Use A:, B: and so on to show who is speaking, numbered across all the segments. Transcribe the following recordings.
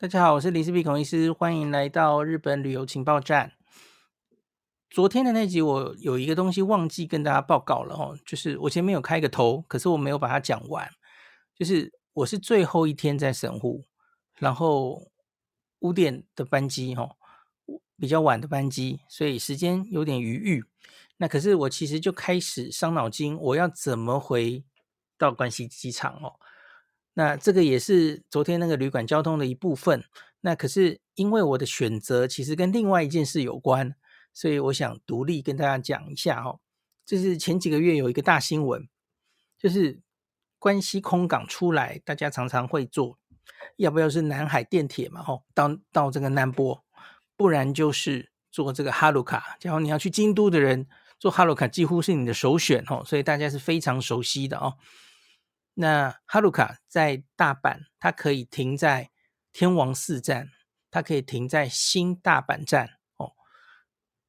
A: 大家好，我是林氏璧孔医师，欢迎来到日本旅游情报站。昨天的那集我有一个东西忘记跟大家报告了哦，就是我前面有开个头，可是我没有把它讲完。就是我是最后一天在神户，然后五点的班机哦，比较晚的班机，所以时间有点余裕。那可是我其实就开始伤脑筋，我要怎么回到关西机场哦？那这个也是昨天那个旅馆交通的一部分。那可是因为我的选择其实跟另外一件事有关，所以我想独立跟大家讲一下哦。就是前几个月有一个大新闻，就是关西空港出来，大家常常会坐，要不要是南海电铁嘛？吼，到到这个南波，不然就是坐这个哈鲁卡。假如你要去京都的人，坐哈鲁卡几乎是你的首选哦，所以大家是非常熟悉的哦。那哈鲁卡在大阪，它可以停在天王寺站，它可以停在新大阪站哦。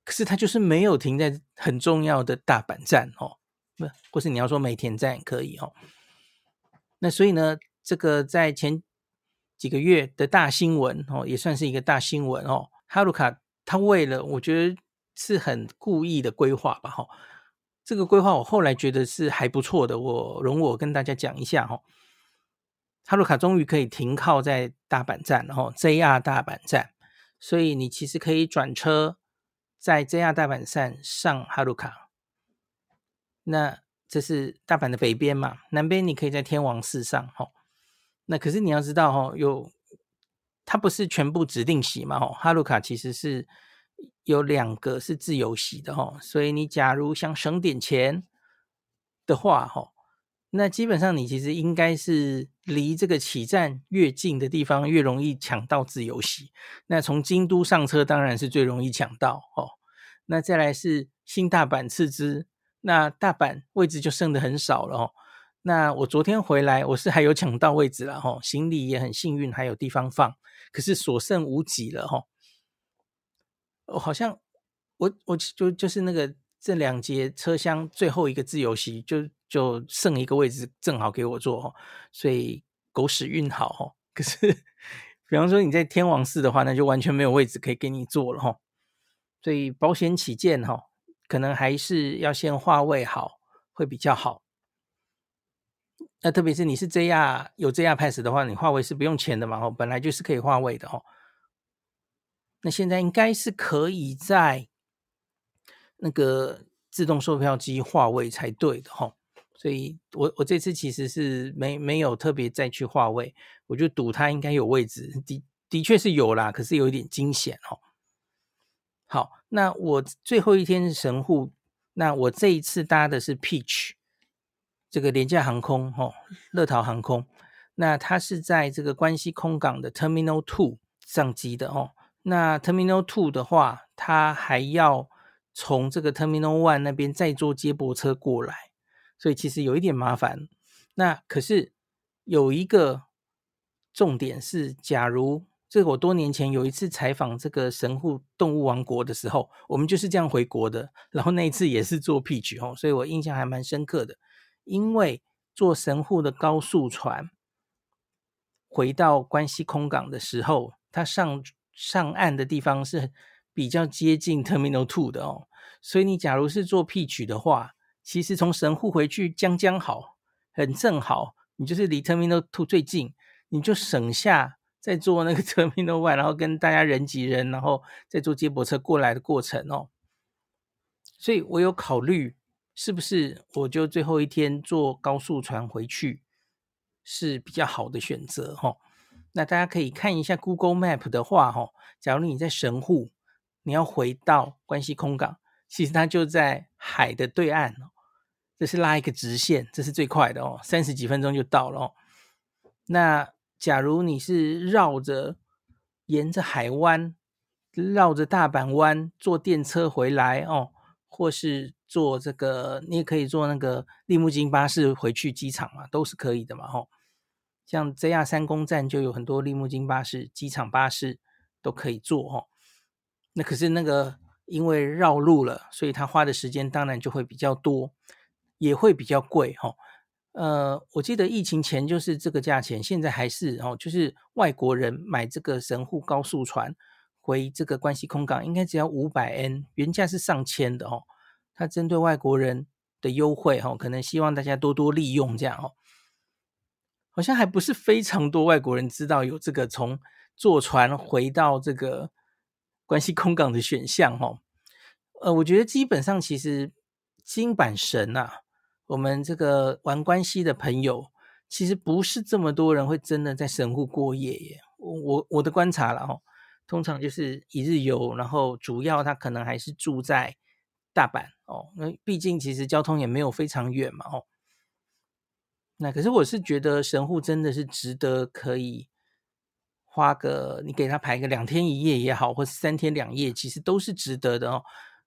A: 可是它就是没有停在很重要的大阪站哦，不，或是你要说梅田站可以哦。那所以呢，这个在前几个月的大新闻哦，也算是一个大新闻哦。哈鲁卡它为了，我觉得是很故意的规划吧，哈。这个规划我后来觉得是还不错的，我容我跟大家讲一下哈。哈鲁卡终于可以停靠在大阪站，然后 JR 大阪站，所以你其实可以转车在 JR 大阪站上哈鲁卡。那这是大阪的北边嘛，南边你可以在天王寺上哈。那可是你要知道哈，有它不是全部指定席嘛哈，哈鲁卡其实是。有两个是自由席的哈，所以你假如想省点钱的话哈，那基本上你其实应该是离这个起站越近的地方越容易抢到自由席。那从京都上车当然是最容易抢到哦。那再来是新大阪次之，那大阪位置就剩得很少了哦。那我昨天回来我是还有抢到位置了哈，行李也很幸运还有地方放，可是所剩无几了哈。我好像我我就就是那个这两节车厢最后一个自由席，就就剩一个位置正好给我坐，所以狗屎运好哈。可是，比方说你在天王寺的话，那就完全没有位置可以给你坐了哈。所以保险起见哈，可能还是要先划位好会比较好。那特别是你是 JR 有 JR Pass 的话，你划位是不用钱的嘛，哦本来就是可以划位的哦。那现在应该是可以在那个自动售票机划位才对的哈，所以我我这次其实是没没有特别再去划位，我就赌它应该有位置，的的确是有啦，可是有一点惊险哦。好，那我最后一天神户，那我这一次搭的是 Peach 这个廉价航空哦，乐桃航空，那它是在这个关西空港的 Terminal Two 上机的哦。那 Terminal Two 的话，它还要从这个 Terminal One 那边再坐接驳车过来，所以其实有一点麻烦。那可是有一个重点是，假如这个我多年前有一次采访这个神户动物王国的时候，我们就是这样回国的，然后那一次也是坐 Peach 哦，所以我印象还蛮深刻的。因为坐神户的高速船回到关西空港的时候，它上。上岸的地方是比较接近 Terminal Two 的哦，所以你假如是坐 Peach 的话，其实从神户回去将将好，很正好，你就是离 Terminal Two 最近，你就省下再坐那个 Terminal One，然后跟大家人挤人，然后再坐接驳车过来的过程哦。所以我有考虑是不是我就最后一天坐高速船回去是比较好的选择哦。那大家可以看一下 Google Map 的话，哈，假如你在神户，你要回到关西空港，其实它就在海的对岸哦。这是拉一个直线，这是最快的哦，三十几分钟就到了哦。那假如你是绕着沿着海湾，绕着大阪湾坐电车回来哦，或是坐这个，你也可以坐那个利木津巴士回去机场嘛，都是可以的嘛，吼。像 JR 三宫站就有很多利木津巴士、机场巴士都可以坐哦。那可是那个因为绕路了，所以他花的时间当然就会比较多，也会比较贵哈。呃，我记得疫情前就是这个价钱，现在还是哦，就是外国人买这个神户高速船回这个关西空港，应该只要五百 N，原价是上千的哦。它针对外国人的优惠哦，可能希望大家多多利用这样哦。好像还不是非常多外国人知道有这个从坐船回到这个关西空港的选项哦。呃，我觉得基本上其实金板神啊。我们这个玩关西的朋友，其实不是这么多人会真的在神户过夜耶。我我我的观察了哈，通常就是一日游，然后主要他可能还是住在大阪哦。那毕竟其实交通也没有非常远嘛哦。那可是我是觉得神户真的是值得可以花个你给他排个两天一夜也好，或是三天两夜，其实都是值得的哦。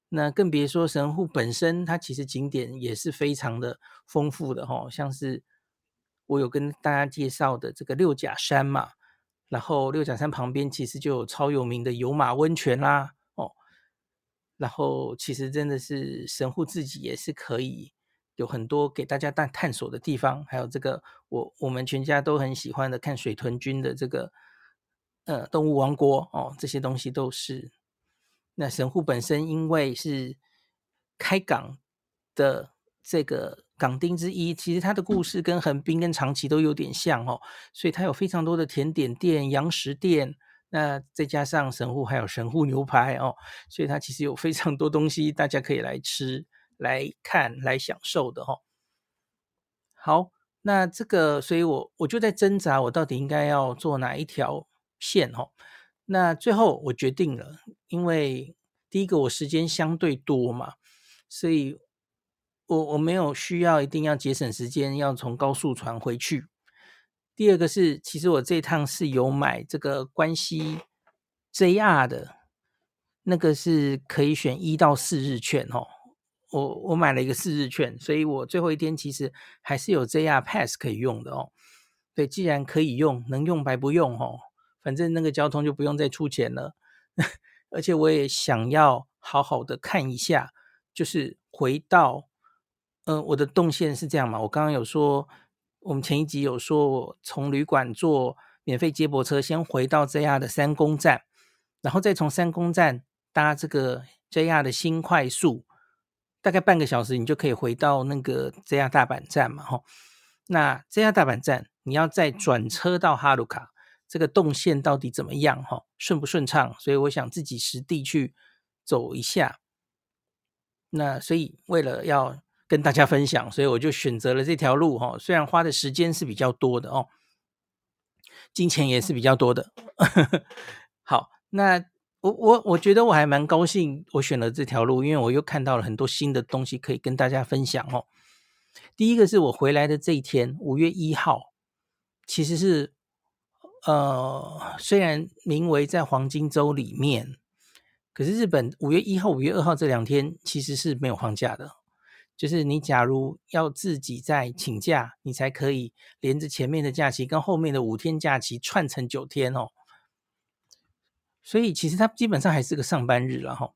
A: 那更别说神户本身，它其实景点也是非常的丰富的哈，像是我有跟大家介绍的这个六甲山嘛，然后六甲山旁边其实就有超有名的有马温泉啦哦，然后其实真的是神户自己也是可以有很多给大家探探索的地方，还有这个我我们全家都很喜欢的看水豚君的这个呃动物王国哦，这些东西都是。那神户本身因为是开港的这个港町之一，其实它的故事跟横滨跟长崎都有点像哦，所以它有非常多的甜点店、洋食店。那再加上神户还有神户牛排哦，所以它其实有非常多东西大家可以来吃、来看、来享受的哦。好，那这个，所以我我就在挣扎，我到底应该要做哪一条线哦。那最后我决定了，因为第一个我时间相对多嘛，所以我我没有需要一定要节省时间要从高速船回去。第二个是，其实我这趟是有买这个关西 JR 的，那个是可以选一到四日券哦。我我买了一个四日券，所以我最后一天其实还是有 JR Pass 可以用的哦。对，既然可以用，能用白不用哦。反正那个交通就不用再出钱了，而且我也想要好好的看一下，就是回到，嗯、我的动线是这样嘛？我刚刚有说，我们前一集有说，我从旅馆坐免费接驳车先回到 JR 的三宫站，然后再从三宫站搭这个 JR 的新快速，大概半个小时你就可以回到那个 JR 大阪站嘛，吼。那 JR 大阪站你要再转车到哈鲁卡。这个动线到底怎么样？哈，顺不顺畅？所以我想自己实地去走一下。那所以为了要跟大家分享，所以我就选择了这条路。哈，虽然花的时间是比较多的哦，金钱也是比较多的。好，那我我我觉得我还蛮高兴，我选了这条路，因为我又看到了很多新的东西可以跟大家分享哦。第一个是我回来的这一天，五月一号，其实是。呃，虽然名为在黄金周里面，可是日本五月一号、五月二号这两天其实是没有放假的。就是你假如要自己再请假，你才可以连着前面的假期跟后面的五天假期串成九天哦。所以其实它基本上还是个上班日了哈。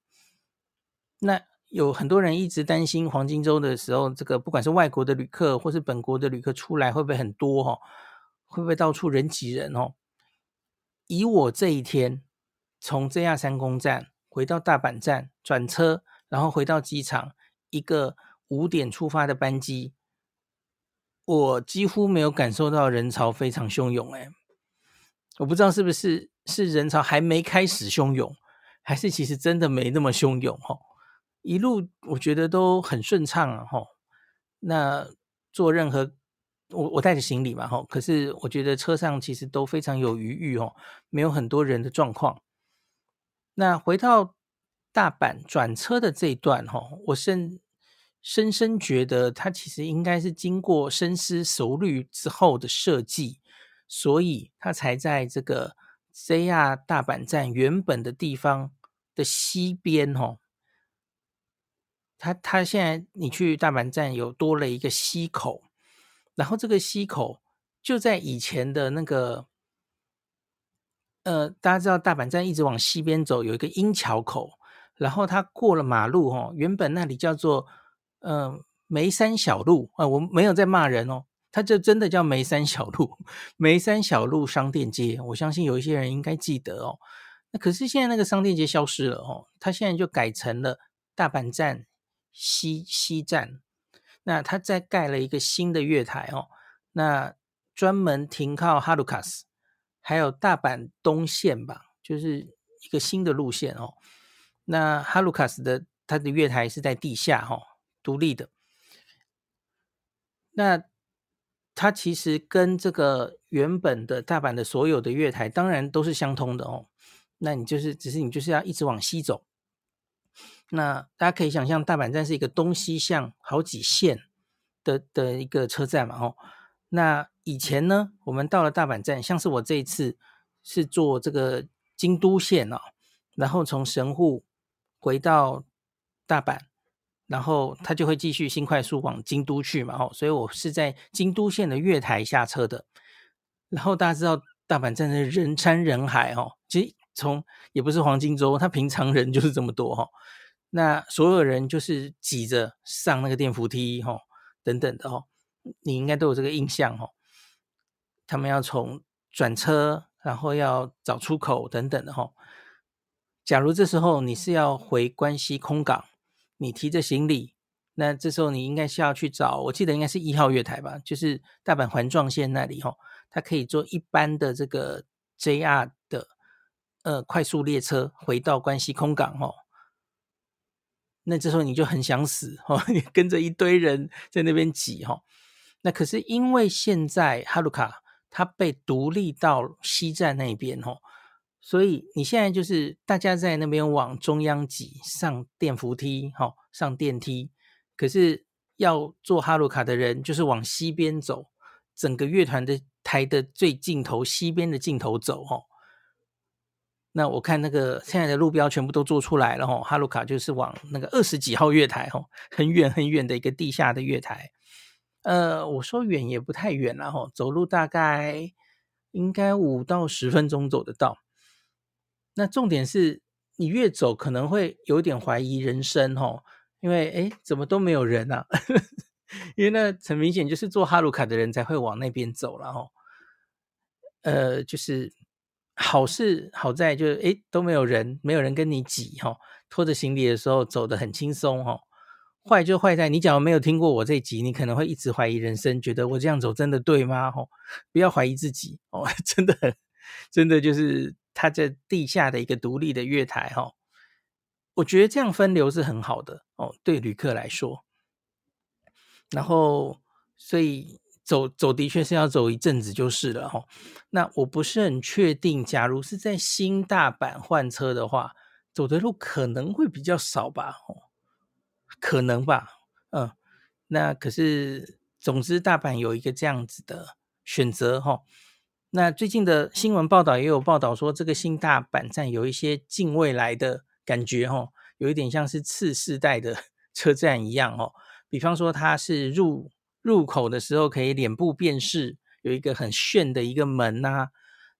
A: 那有很多人一直担心黄金周的时候，这个不管是外国的旅客或是本国的旅客出来会不会很多哈？会不会到处人挤人哦？以我这一天从 JR 三宫站回到大阪站转车，然后回到机场，一个五点出发的班机，我几乎没有感受到人潮非常汹涌。哎，我不知道是不是是人潮还没开始汹涌，还是其实真的没那么汹涌哈。一路我觉得都很顺畅啊哈。那做任何。我我带着行李嘛，吼，可是我觉得车上其实都非常有余裕哦，没有很多人的状况。那回到大阪转车的这一段，吼，我深深深觉得它其实应该是经过深思熟虑之后的设计，所以它才在这个 JR 大阪站原本的地方的西边，吼。它它现在你去大阪站有多了一个西口。然后这个西口就在以前的那个，呃，大家知道大阪站一直往西边走，有一个鹰桥口，然后它过了马路哦，原本那里叫做呃梅山小路啊，呃，我没有在骂人哦，它就真的叫梅山小路，梅山小路商店街。我相信有一些人应该记得哦。那可是现在那个商店街消失了哦，它现在就改成了大阪站西西站。那它再盖了一个新的月台哦，那专门停靠哈鲁卡斯，还有大阪东线吧，就是一个新的路线哦。那哈鲁卡斯的它的月台是在地下哈、哦，独立的。那它其实跟这个原本的大阪的所有的月台当然都是相通的哦。那你就是只是你就是要一直往西走。那大家可以想象，大阪站是一个东西向好几线的的一个车站嘛，哦，那以前呢，我们到了大阪站，像是我这一次是坐这个京都线哦，然后从神户回到大阪，然后他就会继续新快速往京都去嘛，哦，所以我是在京都线的月台下车的。然后大家知道大阪站的人山人海哦，其实从也不是黄金周，他平常人就是这么多哈。那所有人就是挤着上那个电扶梯，吼，等等的，吼，你应该都有这个印象，吼。他们要从转车，然后要找出口，等等的，吼。假如这时候你是要回关西空港，你提着行李，那这时候你应该是要去找，我记得应该是一号月台吧，就是大阪环状线那里，吼，它可以坐一般的这个 JR 的呃快速列车回到关西空港，吼。那这时候你就很想死哦，你 跟着一堆人在那边挤哈。那可是因为现在哈鲁卡它被独立到西站那边哈，所以你现在就是大家在那边往中央挤，上电扶梯哈，上电梯。可是要坐哈鲁卡的人就是往西边走，整个乐团的台的最尽头西边的尽头走哈。那我看那个现在的路标全部都做出来了哈，哈鲁卡就是往那个二十几号月台哈，很远很远的一个地下的月台。呃，我说远也不太远了哈，走路大概应该五到十分钟走得到。那重点是你越走可能会有点怀疑人生哦，因为哎怎么都没有人啊？因为那很明显就是坐哈鲁卡的人才会往那边走了哦。呃，就是。好是好在就是诶都没有人，没有人跟你挤哈，拖着行李的时候走得很轻松哈。坏就坏在你假如没有听过我这集，你可能会一直怀疑人生，觉得我这样走真的对吗？哦，不要怀疑自己哦，真的，真的就是它在地下的一个独立的月台哈。我觉得这样分流是很好的哦，对旅客来说。然后所以。走走的确是要走一阵子就是了哈，那我不是很确定，假如是在新大阪换车的话，走的路可能会比较少吧，哦可能吧，嗯，那可是总之大阪有一个这样子的选择哈。那最近的新闻报道也有报道说，这个新大阪站有一些近未来的感觉哈，有一点像是次世代的 车站一样哦，比方说它是入。入口的时候可以脸部辨识，有一个很炫的一个门呐、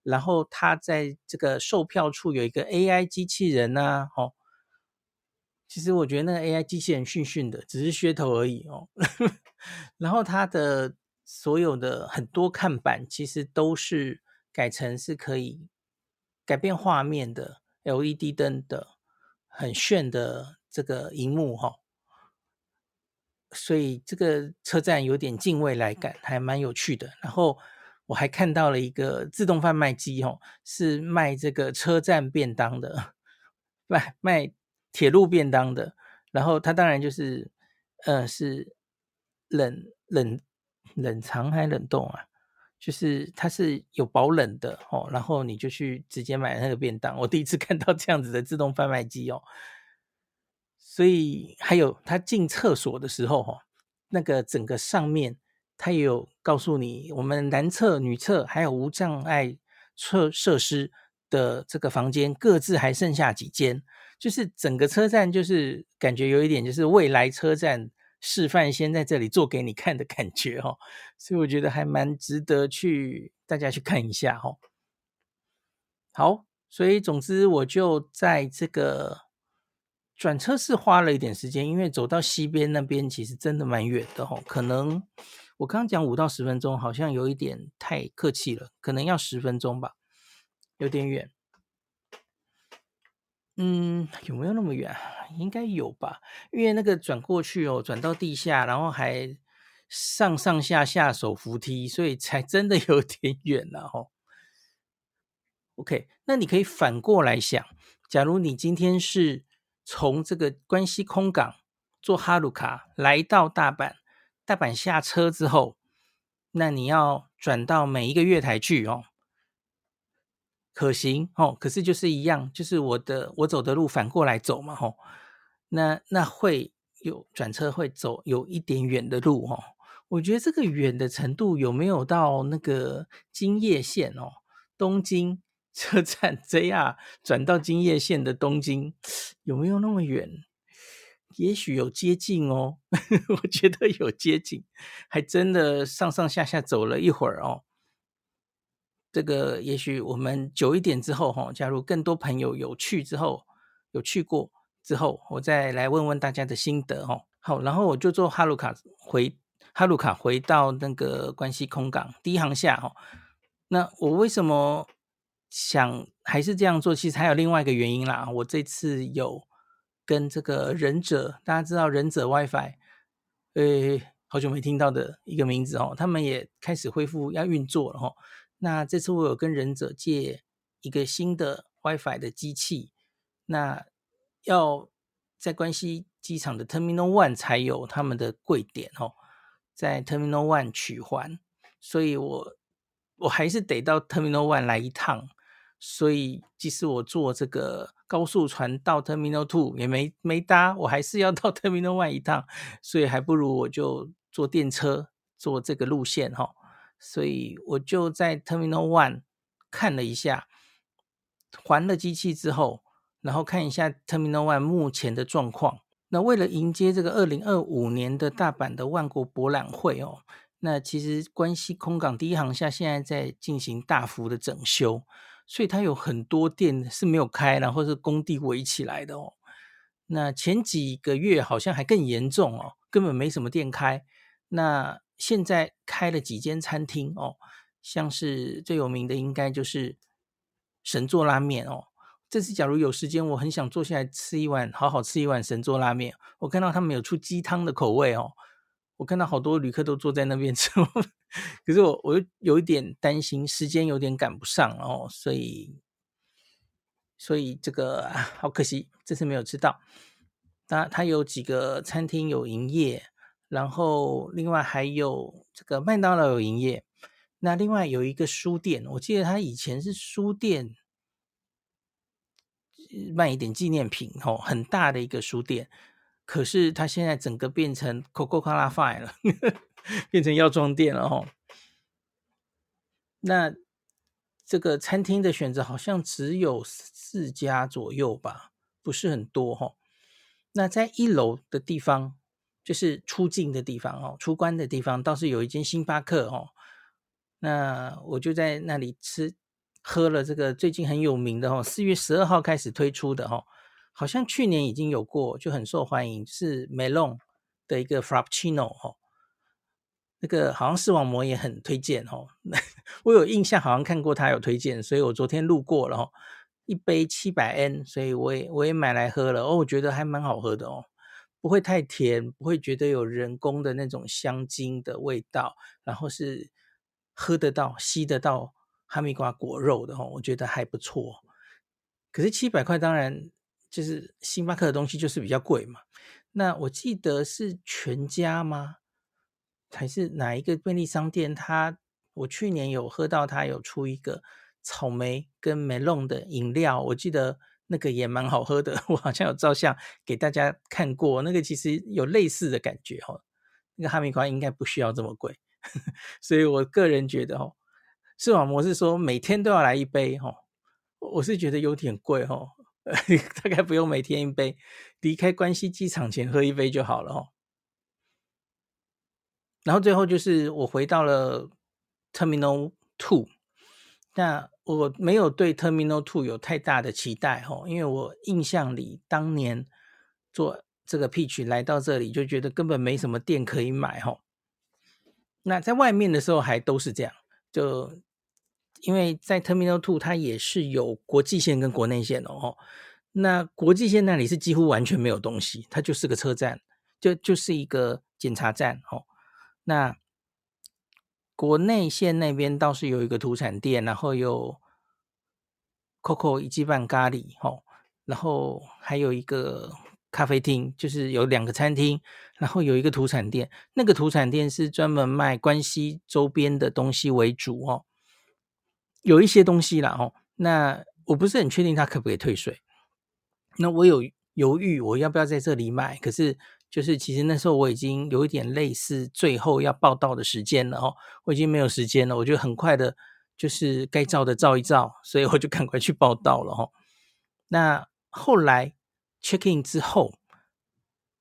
A: 然后它在这个售票处有一个 AI 机器人呐、哦，其实我觉得那个 AI 机器人逊逊的，只是噱头而已哦。然后它的所有的很多看板其实都是改成是可以改变画面的 LED 灯的，很炫的这个荧幕哈、哦。所以这个车站有点近未来感，还蛮有趣的。然后我还看到了一个自动贩卖机，哦，是卖这个车站便当的，卖卖铁路便当的。然后它当然就是，呃，是冷冷冷藏还冷冻啊？就是它是有保冷的哦。然后你就去直接买那个便当。我第一次 看到这样子的自动贩卖机哦。所以还有他进厕所的时候，哈，那个整个上面他也有告诉你，我们男厕、女厕还有无障碍设设施的这个房间各自还剩下几间，就是整个车站就是感觉有一点就是未来车站示范，先在这里做给你看的感觉，哦，所以我觉得还蛮值得去大家去看一下，哈。好，所以总之我就在这个。转车是花了一点时间，因为走到西边那边其实真的蛮远的哦，可能我刚刚讲五到十分钟，好像有一点太客气了，可能要十分钟吧，有点远。嗯，有没有那么远？应该有吧，因为那个转过去哦，转到地下，然后还上上下下手扶梯，所以才真的有点 远了哦。OK，那你可以反过来想，假如你今天是从这个关西空港坐哈鲁卡来到大阪，大阪下车之后，那你要转到每一个月台去哦。可行哦，可是就是一样，就是我的我走的路反过来走嘛吼，那那会有转车会走有一点远的路哦，我觉得这个远的程度有没有到那个京叶线哦，东京 车站 JR 转到京叶线的东京有没有那么远？也许有接近哦，我觉得有接近，还真的上上下下走了一会儿哦。这个也许我们久一点之后，哈，假如更多朋友有去之后，有去过之后，我再来问问大家的心得，哈。好，然后我就坐哈鲁卡回哈鲁卡回到那个关西空港第一航厦，哈。那我为什么想还是这样做？其实还有另外一个原因啦。我这次有跟这个忍者，大家知道忍者 WiFi，呃，好久没听到的一个名字哦，他们也开始恢复要运作了，哈。那这次我有跟忍者借一个新的 WiFi 的机器，那要在关西机场的 Terminal One 才有他们的柜点哦，在 Terminal One 取环，所以我我还是得到 Terminal One 来一趟，所以即使我坐这个高速船到 Terminal Two 也没没搭，我还是要到 Terminal One 一趟，所以还不如我就坐电车坐这个路线哈。所以我就在 Terminal One 看了一下，还了机器之后，然后看一下 Terminal One 目前的状况。那为了迎接这个二零二五年的大阪的万国博览会哦，那其实关西空港第一航厦现在在进行大幅的整修，所以它有很多店是没有开，然后是工地围起来的哦。那前几个月好像还更严重哦，根本没什么店开。那现在开了几间餐厅哦，像是最有名的应该就是神作拉面哦。这次假如有时间，我很想坐下来吃一碗，好好吃一碗神作拉面。我看到他们有出鸡汤的口味哦，我看到好多旅客都坐在那边 吃，可是我我又有一点担心，时间有点赶不上哦，所以所以这个好可惜，这次没有吃到。那他有几个餐厅有营业。然后，另外还有这个麦当劳有营业。那另外有一个书店，我记得他以前是书店，卖一点纪念品哦，很大的一个书店。可是他现在整个变成 Coca-Cola Fine 了，变成药妆店了哦。那这个餐厅的选择好像只有四家左右吧，不是很多哈。那在一楼的地方。就是出境的地方哦，出关的地方倒是有一间星巴克哦，那我就在那里吃喝了这个最近很有名的哦，四月十二号开始推出的哦，好像去年已经有过，就很受欢迎，是 Melon 的一个 Frappuccino 哦，那个好像视网膜也很推荐哦，我有印象好像看过他有推荐，所以我昨天路过了哦，一杯七百 N，所以我也我也买来喝了哦，我觉得还蛮好喝的哦。不会太甜，不会觉得有人工的那种香精的味道，然后是喝得到、吸得到哈密瓜果肉的哦，我觉得还不错。可是七百块，当然就是星巴克的东西就是比较贵嘛。那我记得是全家吗？还是哪一个便利商店？它我去年有喝到，它有出一个草莓跟梅隆的饮料，我记得。那个也蛮好喝的，我好像有照相给大家看过。那个其实有类似的感觉哦。那个哈密瓜应该不需要这么贵，所以我个人觉得哦，视网膜是说每天都要来一杯哦，我是觉得有点贵哦，大概不用每天一杯，离开关西机场前喝一杯就好了哦。然后最后就是我回到了 Terminal Two，那。我没有对 Terminal Two 有太大的期待哦，因为我印象里当年做这个 pitch 来到这里就觉得根本没什么店可以买哦。那在外面的时候还都是这样，就因为在 Terminal Two 它也是有国际线跟国内线的哦。那国际线那里是几乎完全没有东西，它就是个车站，就就是一个检查站哦。那国内线那边倒是有一个土产店，然后有 Coco 一级半咖喱哦，然后还有一个咖啡厅，就是有两个餐厅，然后有一个土产店。那个土产店是专门卖关西周边的东西为主哦，有一些东西啦哦。那我不是很确定他可不可以退税。那我有犹豫，我要不要在这里买？可是就是其实那时候我已经有一点类似最后要报到的时间了哦，我已经没有时间了，我就很快的，就是该照的照一照，所以我就赶快去报到了哦。那后来 check in 之后，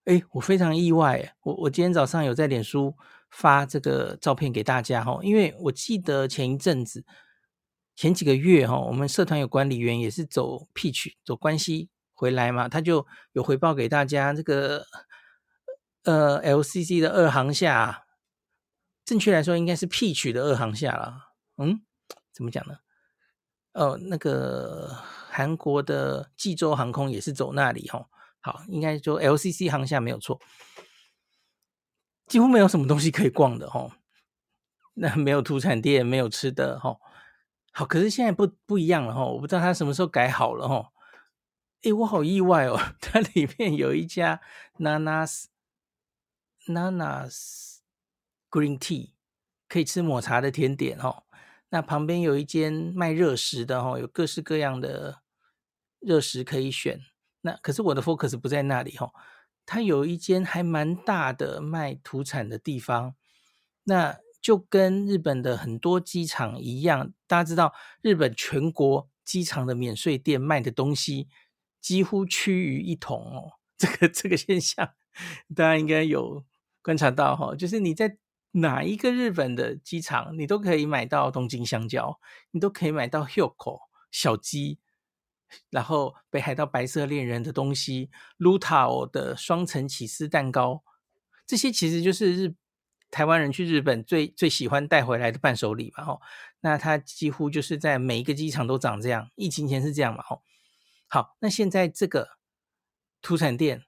A: 哎，我非常意外，我我今天早上有在脸书发这个照片给大家哈，因为我记得前一阵子前几个月哈，我们社团有管理员也是走 Peach 走关系。回来嘛，他就有回报给大家。这个呃，LCC 的二航厦，正确来说应该是 P 取的二航厦了。嗯，怎么讲呢？哦，那个韩国的济州航空也是走那里哈。好，应该说 LCC 航厦没有错。几乎没有什么东西可以逛的哈。那没有土产店，没有吃的哈。好，可是现在不不一样了哈。我不知道他什么时候改好了哈。诶，我好意外哦！它里面有一家 NANA Nanas Green Tea 可以吃抹茶的甜点哦。那旁边有一间卖热食的哦，有各式各样的热食可以选。那可是我的 focus 不在那里哦。它有一间还蛮大的卖土产的地方，那就跟日本的很多机场一样。大家知道，日本全国机场的免税店卖的东西。几乎趋于一统哦，这个这个现象大家应该有观察到哈，就是你在哪一个日本的机场，你都可以买到东京香蕉，你都可以买到 Hyoko 小鸡，然后北海道白色恋人的东西，Lutao 的双层起司蛋糕，这些其实就是日台湾人去日本最最喜欢带回来的伴手礼嘛哈。那它几乎就是在每一个机场都长这样，疫情前是这样嘛哈。好，那现在这个土产店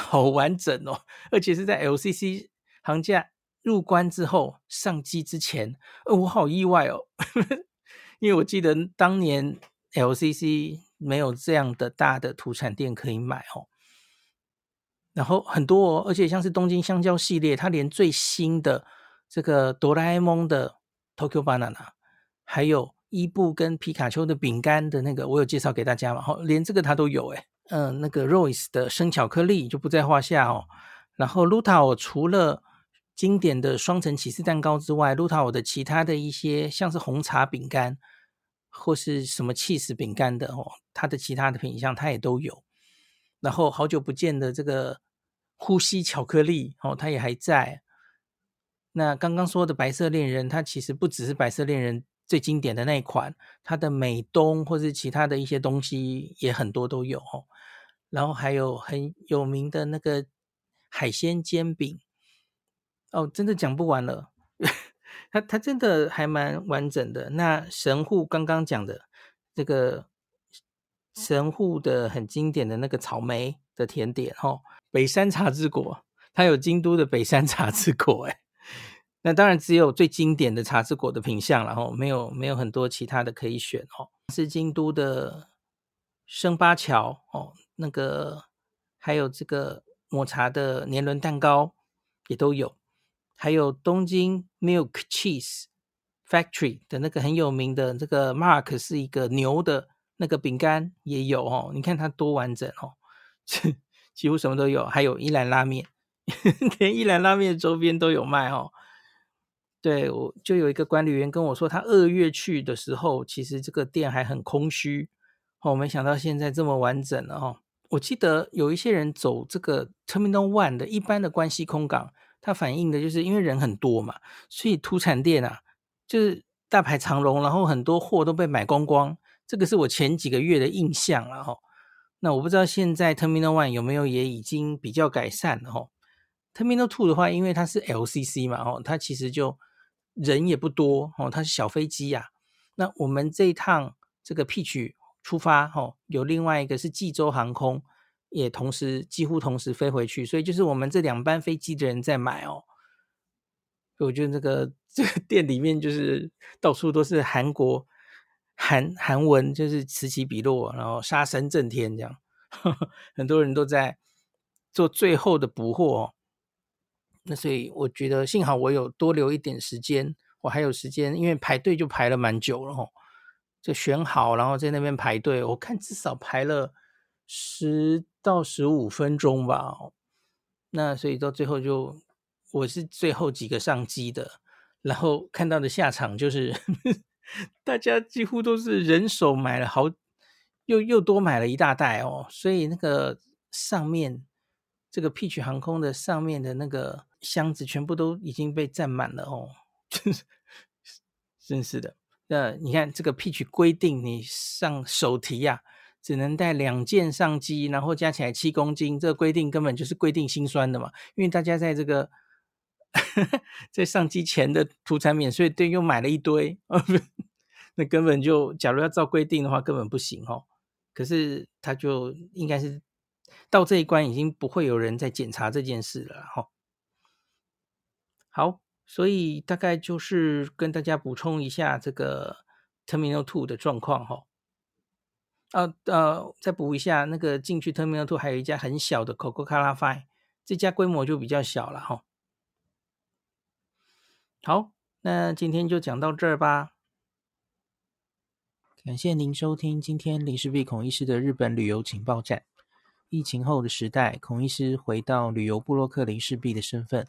A: 好完整哦，而且是在 LCC 行价入关之后上机之前，呃，我好意外哦，因为我记得当年 LCC 没有这样的大的土产店可以买哦，然后很多哦，而且像是东京香蕉系列，它连最新的这个哆啦 A 梦的 Tokyo Banana 还有。伊布跟皮卡丘的饼干的那个，我有介绍给大家嘛？吼，连这个它都有诶。嗯，那个 Royce 的生巧克力就不在话下哦。然后 Lutao 除了经典的双层起司蛋糕之外，Lutao 的其他的一些像是红茶饼干或是什么起司饼干的哦，它的其他的品项它也都有。然后好久不见的这个呼吸巧克力哦，它也还在。那刚刚说的白色恋人，它其实不只是白色恋人。最经典的那一款，它的美东或是其他的一些东西也很多都有哦，然后还有很有名的那个海鲜煎饼。哦，真的讲不完了，它它真的还蛮完整的。那神户刚刚讲的这个神户的很经典的那个草莓的甜点哦，北山茶之国，它有京都的北山茶之国诶那当然只有最经典的茶之果的品相，然后没有没有很多其他的可以选哦。是京都的生八桥哦，那个还有这个抹茶的年轮蛋糕也都有，还有东京 Milk Cheese Factory 的那个很有名的这个 Mark 是一个牛的那个饼干也有哦。你看它多完整哦，几乎什么都有，还有一兰拉面，连一兰拉面周边都有卖哦。对，我就有一个管理员跟我说，他二月去的时候，其实这个店还很空虚哦，没想到现在这么完整了哦。我记得有一些人走这个 Terminal One 的一般的关系空港，他反映的就是因为人很多嘛，所以土产店啊就是大排长龙，然后很多货都被买光光。这个是我前几个月的印象了哈。那我不知道现在 Terminal One 有没有也已经比较改善了哈。Terminal Two 的话，因为它是 LCC 嘛，哦，它其实就人也不多哦，它是小飞机呀、那我们这一趟这个 Peach 出发哦，有另外一个是济州航空，也同时几乎同时飞回去，所以就是我们这两班飞机的人在买哦。我觉得这个 这个店里面就是到处都是韩国韩韩文，就是此起彼落，然后杀声震天这样，呵呵，很多人都在做最后的补货哦。那所以我觉得幸好我有多留一点时间，我还有时间，因为排队就排了蛮久了哦，就选好，然后在那边排队，我看至少排了十到十五分钟吧。那所以到最后就。我是最后几个上机的，然后看到的下场就是 大家几乎都是人手买了好，又又多买了一大袋哦，所以那个上面这个 Peach 航空的上面的那个箱子全部都已经被占满了哦，真是真是的。那你看这个 Peach 规定你上手提呀、啊。只能带两件上机，然后加起来七公斤，这个规定根本就是规定心酸的嘛，因为大家在这个。在上机前的土产免税店又买了一堆，那根本就，假如要照规定的话，根本不行哦。可是他就应该是到这一关，已经不会有人再检查这件事了哈。好，所以大概就是跟大家补充一下这个 Terminal Two 的状况哈。呃呃，再补一下，那个进去 Terminal Two 还有一家很小的 Coca-Cola Five，这家规模就比较小了哈。好，那今天就讲到这儿吧。感谢您收听今天林氏璧孔医师的日本旅游情报站。疫情后的时代，孔医师回到旅游部落客林氏璧的身份，